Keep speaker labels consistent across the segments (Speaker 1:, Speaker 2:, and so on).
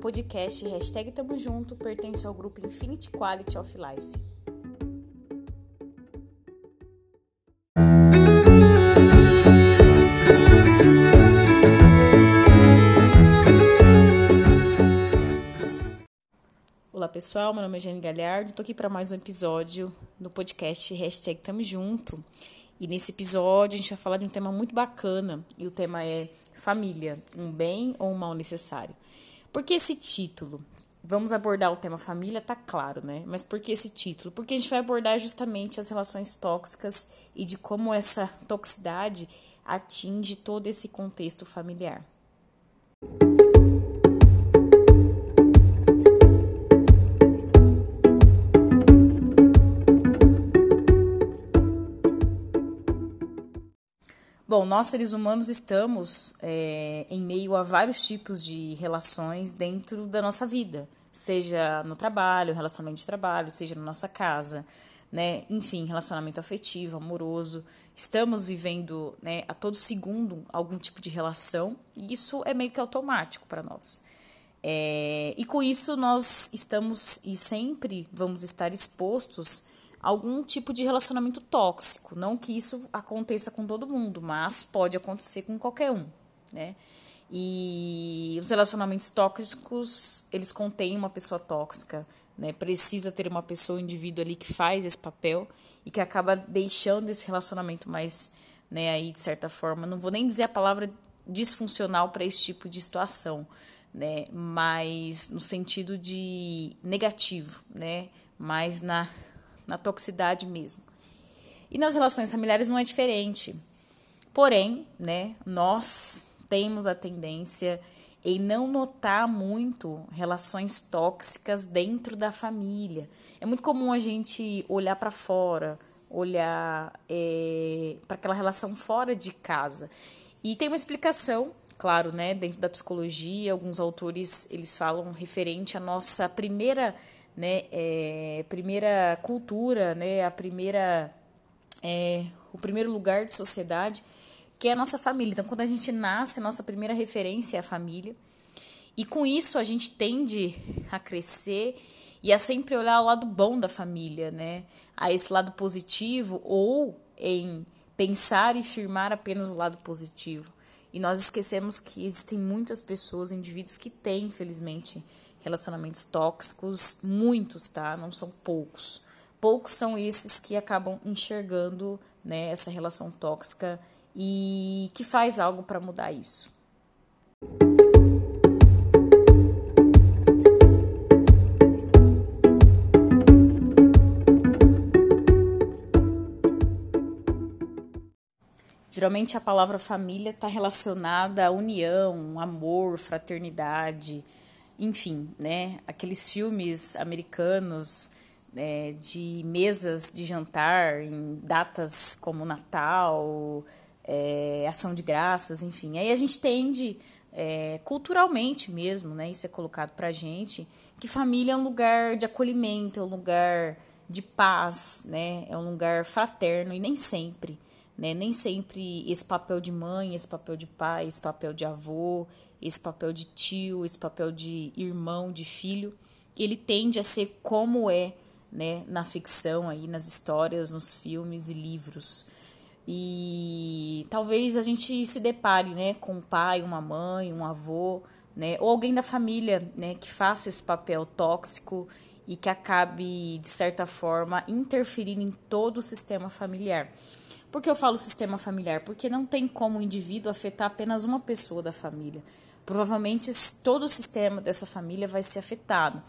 Speaker 1: Podcast hashtag Tamo Junto pertence ao grupo Infinity Quality of Life. Olá pessoal, meu nome é Jane Galhardo, tô aqui para mais um episódio do podcast hashtag Tamo Junto. E nesse episódio a gente vai falar de um tema muito bacana e o tema é família, um bem ou um mal necessário. Por que esse título? Vamos abordar o tema família, tá claro, né? Mas por que esse título? Porque a gente vai abordar justamente as relações tóxicas e de como essa toxicidade atinge todo esse contexto familiar. Bom, nós seres humanos estamos é, em meio a vários tipos de relações dentro da nossa vida, seja no trabalho, relacionamento de trabalho, seja na nossa casa, né? Enfim, relacionamento afetivo, amoroso. Estamos vivendo né, a todo segundo algum tipo de relação e isso é meio que automático para nós. É, e com isso nós estamos e sempre vamos estar expostos algum tipo de relacionamento tóxico. Não que isso aconteça com todo mundo, mas pode acontecer com qualquer um, né? E os relacionamentos tóxicos, eles contêm uma pessoa tóxica, né? Precisa ter uma pessoa, um indivíduo ali que faz esse papel e que acaba deixando esse relacionamento mais, né, aí de certa forma, não vou nem dizer a palavra disfuncional para esse tipo de situação, né? Mas no sentido de negativo, né? Mais na na toxicidade mesmo. E nas relações familiares não é diferente. Porém, né, nós temos a tendência em não notar muito relações tóxicas dentro da família. É muito comum a gente olhar para fora, olhar é, para aquela relação fora de casa. E tem uma explicação, claro, né, dentro da psicologia, alguns autores eles falam referente à nossa primeira né, é, primeira cultura, né, a primeira, é, o primeiro lugar de sociedade, que é a nossa família. Então, quando a gente nasce, a nossa primeira referência é a família. E com isso a gente tende a crescer e a sempre olhar o lado bom da família, né? A esse lado positivo ou em pensar e firmar apenas o lado positivo. E nós esquecemos que existem muitas pessoas, indivíduos que têm, infelizmente, relacionamentos tóxicos, muitos, tá? Não são poucos. Poucos são esses que acabam enxergando né, essa relação tóxica e que faz algo para mudar isso. Geralmente a palavra família está relacionada à união, amor, fraternidade, enfim, né, aqueles filmes americanos é, de mesas de jantar em datas como Natal, é, Ação de Graças, enfim. Aí a gente tende, é, culturalmente mesmo, né, isso é colocado pra gente, que família é um lugar de acolhimento, é um lugar de paz, né, é um lugar fraterno e nem sempre, né, nem sempre esse papel de mãe, esse papel de pai, esse papel de avô, esse papel de tio, esse papel de irmão, de filho, ele tende a ser como é, né, na ficção aí, nas histórias, nos filmes e livros. E talvez a gente se depare, né, com um pai, uma mãe, um avô, né, ou alguém da família, né, que faça esse papel tóxico e que acabe de certa forma interferindo em todo o sistema familiar. Por que eu falo sistema familiar? Porque não tem como o indivíduo afetar apenas uma pessoa da família provavelmente todo o sistema dessa família vai ser afetado.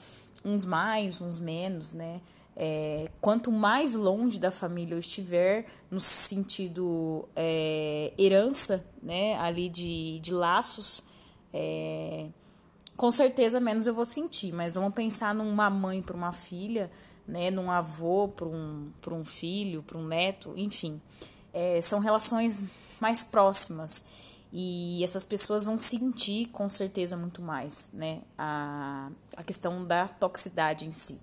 Speaker 1: Uns mais, uns menos, né? É, quanto mais longe da família eu estiver, no sentido é, herança, né, ali de, de laços, é, com certeza menos eu vou sentir. Mas vamos pensar numa mãe para uma filha, né, num avô para um, um filho, para um neto, enfim. É, são relações mais próximas. E essas pessoas vão sentir com certeza muito mais, né? A, a questão da toxicidade em si.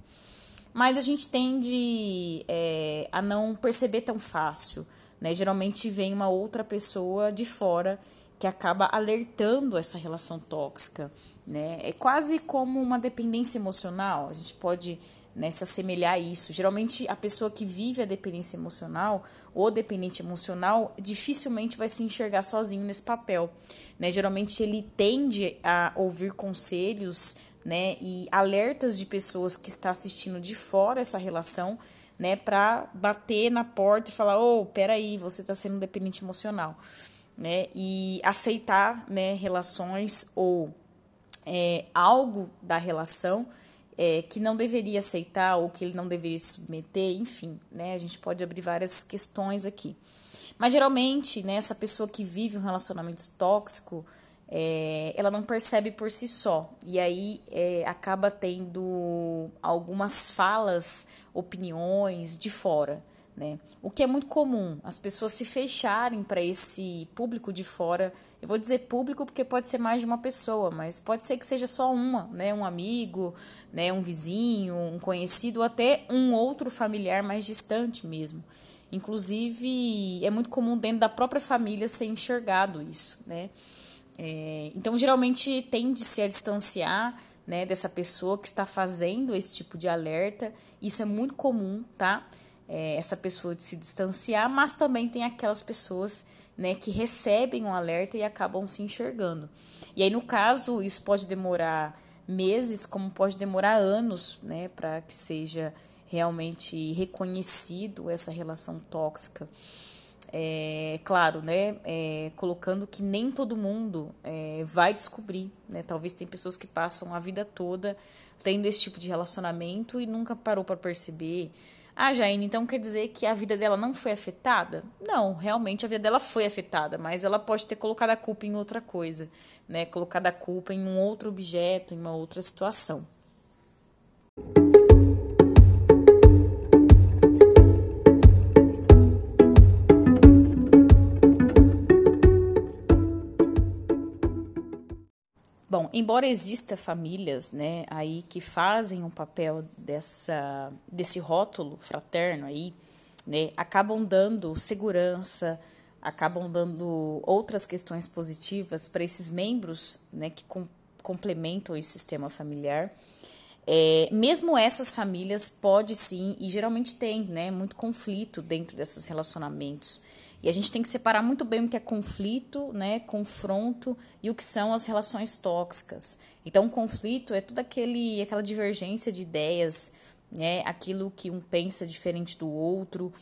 Speaker 1: Mas a gente tende é, a não perceber tão fácil, né? Geralmente vem uma outra pessoa de fora que acaba alertando essa relação tóxica, né? É quase como uma dependência emocional. A gente pode né, se assemelhar a isso. Geralmente, a pessoa que vive a dependência emocional ou dependente emocional dificilmente vai se enxergar sozinho nesse papel. Né? Geralmente, ele tende a ouvir conselhos né, e alertas de pessoas que está assistindo de fora essa relação, né, para bater na porta e falar: "Oh, peraí, você está sendo dependente emocional", né, e aceitar, né, relações ou é, algo da relação é, que não deveria aceitar ou que ele não deveria submeter, enfim, né? A gente pode abrir várias questões aqui. Mas geralmente, né, essa pessoa que vive um relacionamento tóxico, é, ela não percebe por si só. E aí é, acaba tendo algumas falas, opiniões de fora. Né? O que é muito comum, as pessoas se fecharem para esse público de fora. Eu vou dizer público porque pode ser mais de uma pessoa, mas pode ser que seja só uma, né? Um amigo, né? Um vizinho, um conhecido, ou até um outro familiar mais distante mesmo. Inclusive, é muito comum dentro da própria família ser enxergado isso, né? É, então, geralmente tende-se a distanciar né, dessa pessoa que está fazendo esse tipo de alerta. Isso é muito comum, tá? é, essa pessoa de se distanciar, mas também tem aquelas pessoas né, que recebem um alerta e acabam se enxergando. E aí, no caso, isso pode demorar meses, como pode demorar anos, né, para que seja realmente reconhecido essa relação tóxica. É, claro, né, é, colocando que nem todo mundo é, vai descobrir, né, talvez tem pessoas que passam a vida toda tendo esse tipo de relacionamento e nunca parou para perceber, ah, Jaine, então quer dizer que a vida dela não foi afetada? Não, realmente a vida dela foi afetada, mas ela pode ter colocado a culpa em outra coisa, né? Colocado a culpa em um outro objeto, em uma outra situação. Embora exista famílias, né, aí que fazem um papel dessa desse rótulo fraterno aí, né, acabam dando segurança, acabam dando outras questões positivas para esses membros, né, que com, complementam esse sistema familiar. É, mesmo essas famílias pode sim e geralmente tem, né, muito conflito dentro desses relacionamentos. E a gente tem que separar muito bem o que é conflito, né, confronto e o que são as relações tóxicas. Então, o conflito é toda aquele, aquela divergência de ideias, né, aquilo que um pensa diferente do outro,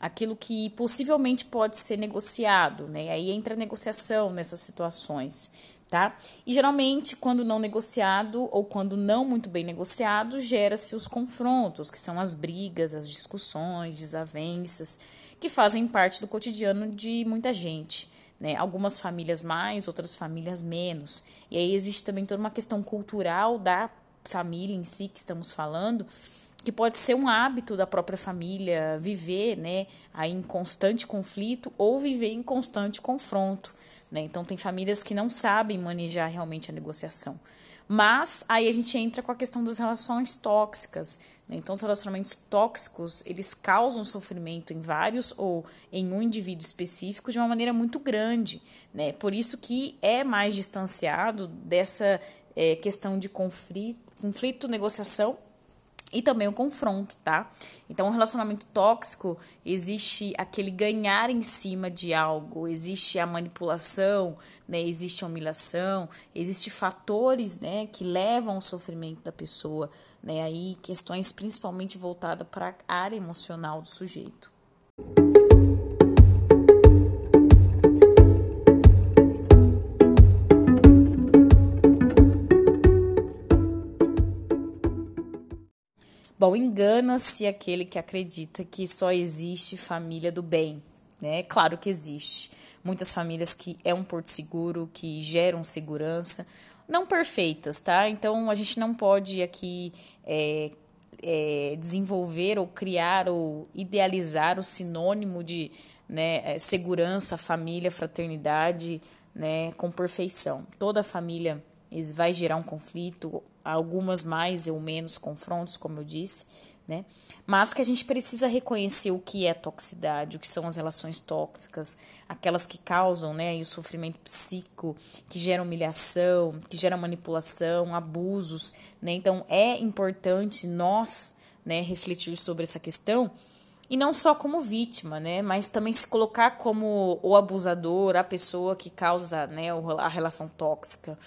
Speaker 1: aquilo que possivelmente pode ser negociado, né? Aí entra a negociação nessas situações, tá? E geralmente, quando não negociado ou quando não muito bem negociado, gera-se os confrontos, que são as brigas, as discussões, desavenças que fazem parte do cotidiano de muita gente. Né? Algumas famílias mais, outras famílias menos. E aí existe também toda uma questão cultural da família em si que estamos falando, que pode ser um hábito da própria família viver, né, aí em constante conflito ou viver em constante confronto, né? Então tem famílias que não sabem manejar realmente a negociação. Mas aí a gente entra com a questão das relações tóxicas? Então, os relacionamentos tóxicos, eles causam sofrimento em vários ou em um indivíduo específico de uma maneira muito grande, né? Por isso que é mais distanciado dessa é, questão de conflito, conflito, negociação e também o confronto, tá? Então, um relacionamento tóxico existe aquele ganhar em cima de algo, existe a manipulação, né? Existe a humilhação, existe fatores, né, que levam ao sofrimento da pessoa né? Aí questões principalmente voltadas para a área emocional do sujeito. Bom, engana-se aquele que acredita que só existe família do bem, né? Claro que existe. Muitas famílias que é um porto seguro, que geram segurança, não perfeitas, tá? Então a gente não pode aqui é, é, desenvolver ou criar ou idealizar o sinônimo de né, é, segurança, família, fraternidade, né, com perfeição. Toda família vai gerar um conflito, algumas mais ou menos confrontos, como eu disse, né? Mas que a gente precisa reconhecer o que é toxicidade, o que são as relações tóxicas, aquelas que causam, né, o sofrimento psíquico, que geram humilhação, que geram manipulação, abusos, né? Então é importante nós, né, refletir sobre essa questão e não só como vítima, né, mas também se colocar como o abusador, a pessoa que causa, né, a relação tóxica.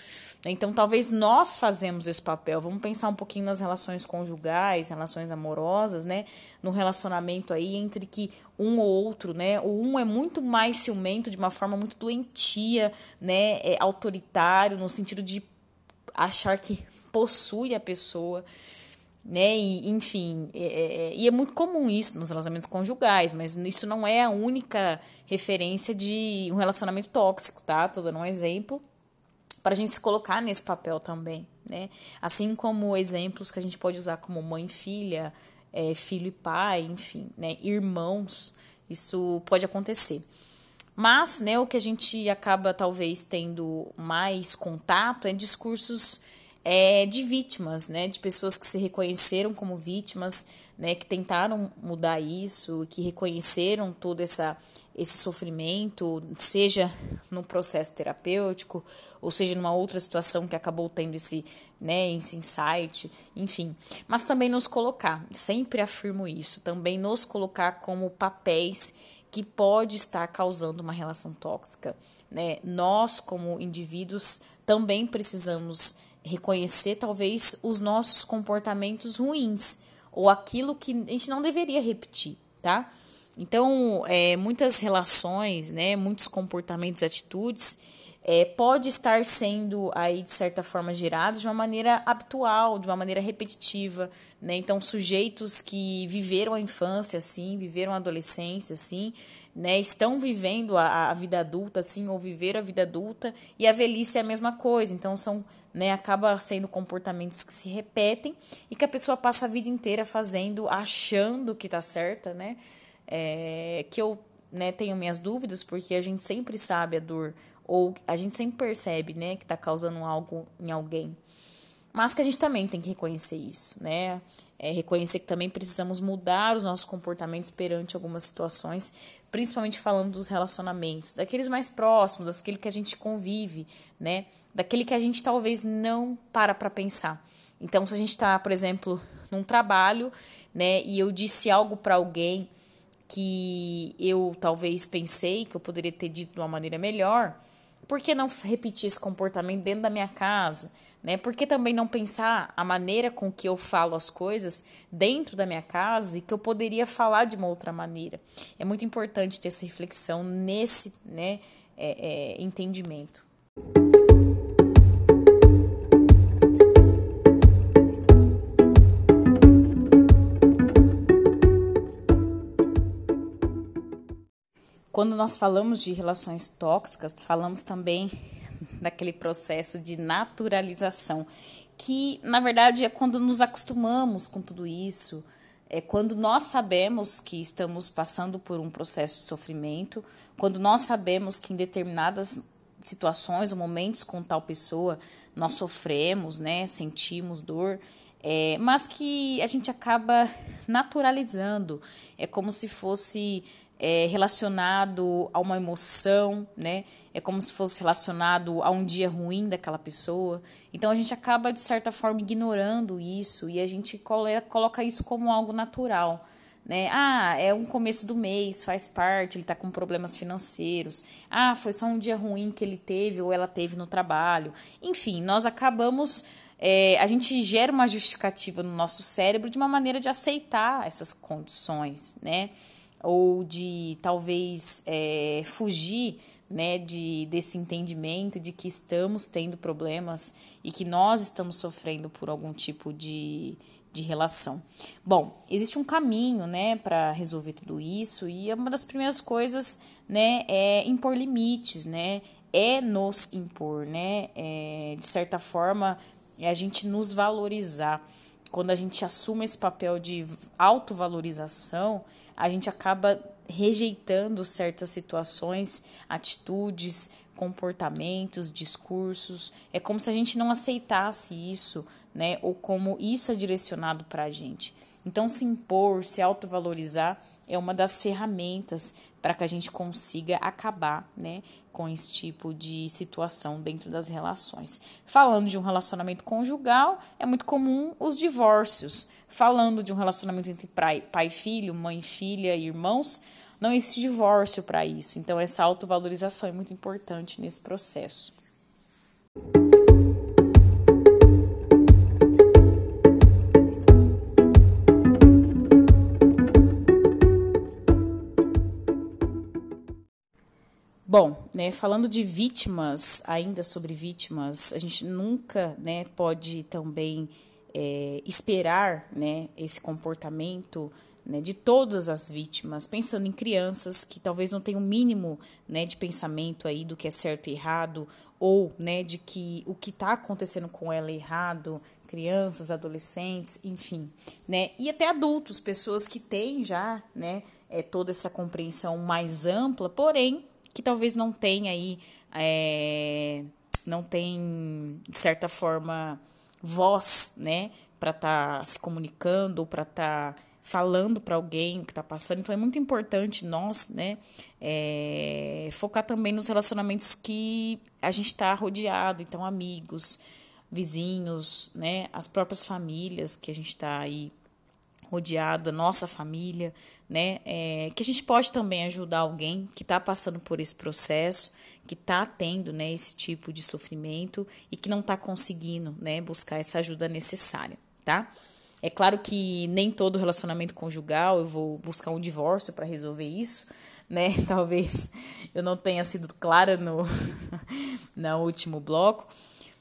Speaker 1: Então, talvez nós fazemos esse papel. Vamos pensar um pouquinho nas relações conjugais, relações amorosas, né, no relacionamento aí entre que um ou outro, né, o um é muito mais ciumento de uma forma muito doentia, né, é autoritário no sentido de achar que possui a pessoa né? E, enfim, é, é, é, e é muito comum isso nos relacionamentos conjugais, mas isso não é a única referência de um relacionamento tóxico, tá? Tô dando um exemplo para a gente se colocar nesse papel também, né? Assim como exemplos que a gente pode usar como mãe e filha, é, filho e pai, enfim, né? Irmãos, isso pode acontecer. Mas, né, o que a gente acaba talvez tendo mais contato é discursos é, de vítimas, né, de pessoas que se reconheceram como vítimas, né, que tentaram mudar isso, que reconheceram todo essa, esse sofrimento, seja no processo terapêutico, ou seja numa outra situação que acabou tendo esse, né, esse insight, enfim. Mas também nos colocar, sempre afirmo isso, também nos colocar como papéis que pode estar causando uma relação tóxica. Né? Nós, como indivíduos, também precisamos reconhecer talvez os nossos comportamentos ruins ou aquilo que a gente não deveria repetir, tá? Então, é, muitas relações, né, muitos comportamentos, atitudes, é, pode estar sendo aí de certa forma gerados de uma maneira habitual, de uma maneira repetitiva, né? Então, sujeitos que viveram a infância assim, viveram a adolescência assim, né, estão vivendo a, a vida adulta assim, ou viveram a vida adulta, e a velhice é a mesma coisa. Então, são né, acaba sendo comportamentos que se repetem e que a pessoa passa a vida inteira fazendo, achando que tá certa, né? É, que eu né, tenho minhas dúvidas, porque a gente sempre sabe a dor, ou a gente sempre percebe, né, que tá causando algo em alguém. Mas que a gente também tem que reconhecer isso, né? É, reconhecer que também precisamos mudar os nossos comportamentos perante algumas situações, principalmente falando dos relacionamentos, daqueles mais próximos, daquele que a gente convive, né? Daquele que a gente talvez não para para pensar. Então, se a gente está, por exemplo, num trabalho, né, e eu disse algo para alguém que eu talvez pensei que eu poderia ter dito de uma maneira melhor, por que não repetir esse comportamento dentro da minha casa? Né? Por que também não pensar a maneira com que eu falo as coisas dentro da minha casa e que eu poderia falar de uma outra maneira? É muito importante ter essa reflexão nesse né, é, é, entendimento. Quando nós falamos de relações tóxicas, falamos também daquele processo de naturalização, que na verdade é quando nos acostumamos com tudo isso, é quando nós sabemos que estamos passando por um processo de sofrimento, quando nós sabemos que em determinadas situações ou momentos com tal pessoa nós sofremos, né, sentimos dor, é, mas que a gente acaba naturalizando, é como se fosse é, relacionado a uma emoção, né? É como se fosse relacionado a um dia ruim daquela pessoa. Então a gente acaba, de certa forma, ignorando isso e a gente coloca isso como algo natural. Né? Ah, é um começo do mês, faz parte, ele está com problemas financeiros. Ah, foi só um dia ruim que ele teve ou ela teve no trabalho. Enfim, nós acabamos. É, a gente gera uma justificativa no nosso cérebro de uma maneira de aceitar essas condições, né? Ou de talvez é, fugir né, de, desse entendimento de que estamos tendo problemas e que nós estamos sofrendo por algum tipo de, de relação. Bom, existe um caminho né, para resolver tudo isso e uma das primeiras coisas né, é impor limites, né, é nos impor, né, é, de certa forma, é a gente nos valorizar. Quando a gente assume esse papel de autovalorização, a gente acaba rejeitando certas situações, atitudes, comportamentos, discursos. É como se a gente não aceitasse isso, né? Ou como isso é direcionado para a gente. Então, se impor, se autovalorizar é uma das ferramentas para que a gente consiga acabar, né, com esse tipo de situação dentro das relações. Falando de um relacionamento conjugal, é muito comum os divórcios. Falando de um relacionamento entre pai e filho, mãe e filha e irmãos, não existe divórcio para isso. Então, essa autovalorização é muito importante nesse processo. Bom, né, falando de vítimas, ainda sobre vítimas, a gente nunca né, pode também é, esperar né, esse comportamento né, de todas as vítimas, pensando em crianças que talvez não tenham o mínimo né, de pensamento aí do que é certo e errado, ou né, de que o que está acontecendo com ela é errado, crianças, adolescentes, enfim, né, e até adultos, pessoas que têm já né, é, toda essa compreensão mais ampla, porém que talvez não tenha aí, é, não tem, de certa forma, voz, né, para estar tá se comunicando ou para estar tá falando para alguém o que está passando. Então é muito importante nós, né, é, focar também nos relacionamentos que a gente está rodeado, então amigos, vizinhos, né, as próprias famílias que a gente está aí rodeado, nossa família, né? É, que a gente pode também ajudar alguém que está passando por esse processo, que está tendo né, esse tipo de sofrimento e que não está conseguindo né, buscar essa ajuda necessária, tá? É claro que nem todo relacionamento conjugal eu vou buscar um divórcio para resolver isso, né? Talvez eu não tenha sido clara no, no último bloco,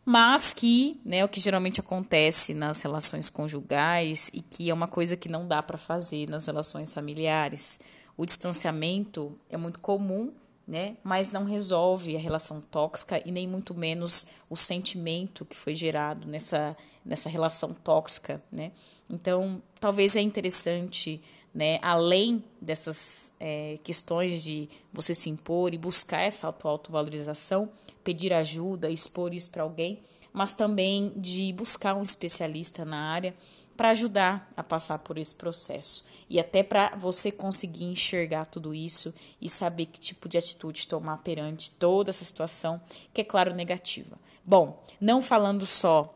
Speaker 1: mas que, né, o que geralmente acontece nas relações conjugais e que é uma coisa que não dá para fazer nas relações familiares. O distanciamento é muito comum, né, mas não resolve a relação tóxica e nem muito menos o sentimento que foi gerado nessa nessa relação tóxica, né? Então, talvez é interessante né, além dessas é, questões de você se impor e buscar essa autovalorização, pedir ajuda, expor isso para alguém, mas também de buscar um especialista na área para ajudar a passar por esse processo e até para você conseguir enxergar tudo isso e saber que tipo de atitude tomar perante toda essa situação, que é claro negativa. Bom, não falando só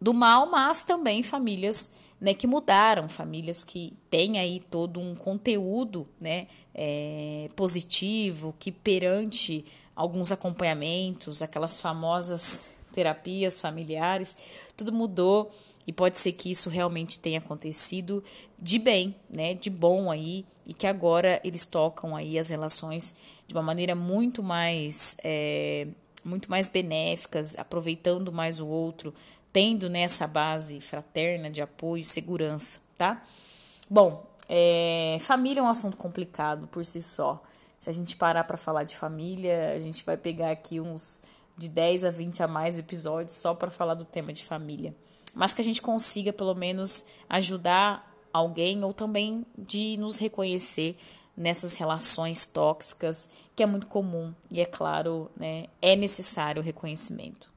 Speaker 1: do mal, mas também famílias né, que mudaram, famílias que têm aí todo um conteúdo né, é, positivo, que perante alguns acompanhamentos, aquelas famosas terapias familiares, tudo mudou e pode ser que isso realmente tenha acontecido de bem, né, de bom aí, e que agora eles tocam aí as relações de uma maneira muito mais, é, muito mais benéficas, aproveitando mais o outro, tendo nessa base fraterna de apoio e segurança, tá? Bom, é, família é um assunto complicado por si só. Se a gente parar para falar de família, a gente vai pegar aqui uns de 10 a 20 a mais episódios só para falar do tema de família. Mas que a gente consiga pelo menos ajudar alguém ou também de nos reconhecer nessas relações tóxicas, que é muito comum e é claro, né, é necessário o reconhecimento.